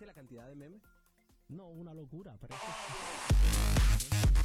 ¿Viste la cantidad de memes? No, una locura, pero